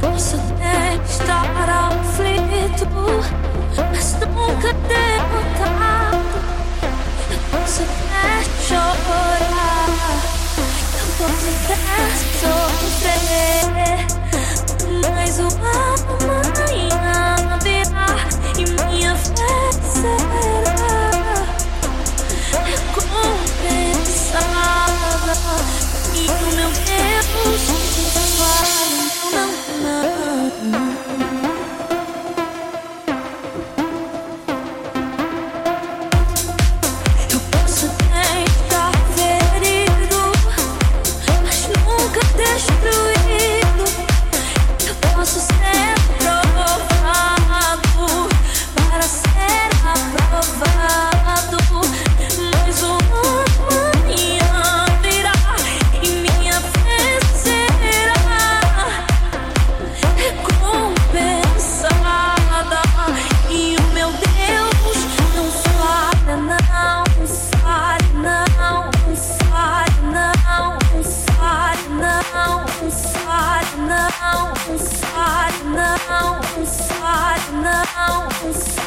Posso até estar aflito, mas nunca derrotado. Eu posso até chorar, eu posso até sofrer, mas o amor. dance.